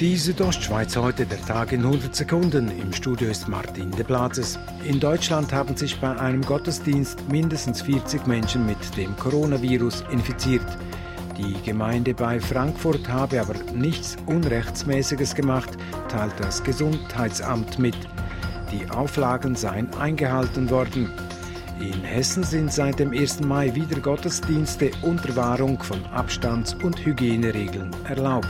Die Südostschweiz heute der Tag in 100 Sekunden. Im Studio ist Martin de Platzes. In Deutschland haben sich bei einem Gottesdienst mindestens 40 Menschen mit dem Coronavirus infiziert. Die Gemeinde bei Frankfurt habe aber nichts Unrechtsmäßiges gemacht, teilt das Gesundheitsamt mit. Die Auflagen seien eingehalten worden. In Hessen sind seit dem 1. Mai wieder Gottesdienste unter Wahrung von Abstands- und Hygieneregeln erlaubt.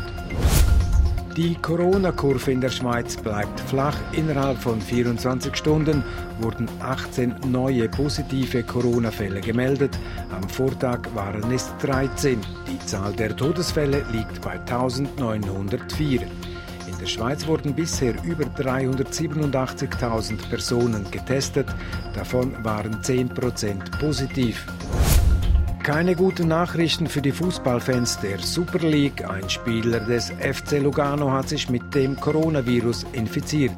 Die Corona-Kurve in der Schweiz bleibt flach. Innerhalb von 24 Stunden wurden 18 neue positive Corona-Fälle gemeldet. Am Vortag waren es 13. Die Zahl der Todesfälle liegt bei 1904. In der Schweiz wurden bisher über 387.000 Personen getestet. Davon waren 10% positiv. Keine guten Nachrichten für die Fußballfans der Super League. Ein Spieler des FC Lugano hat sich mit dem Coronavirus infiziert.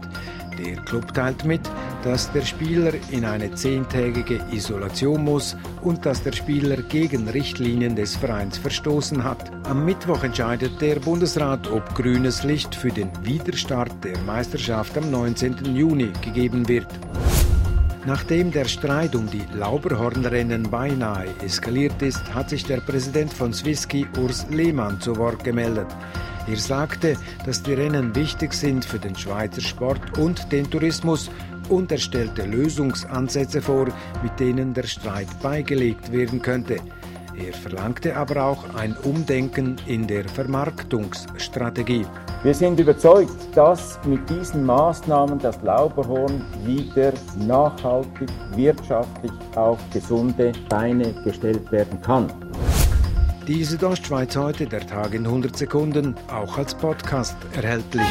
Der Club teilt mit, dass der Spieler in eine zehntägige Isolation muss und dass der Spieler gegen Richtlinien des Vereins verstoßen hat. Am Mittwoch entscheidet der Bundesrat, ob grünes Licht für den Widerstart der Meisterschaft am 19. Juni gegeben wird. Nachdem der Streit um die Lauberhornrennen beinahe eskaliert ist, hat sich der Präsident von Swisski, Urs Lehmann, zu Wort gemeldet. Er sagte, dass die Rennen wichtig sind für den Schweizer Sport und den Tourismus und er stellte Lösungsansätze vor, mit denen der Streit beigelegt werden könnte. Er verlangte aber auch ein Umdenken in der Vermarktungsstrategie. Wir sind überzeugt, dass mit diesen Maßnahmen das Lauberhorn wieder nachhaltig, wirtschaftlich auf gesunde Beine gestellt werden kann. Die Südostschweiz heute, der Tag in 100 Sekunden, auch als Podcast erhältlich.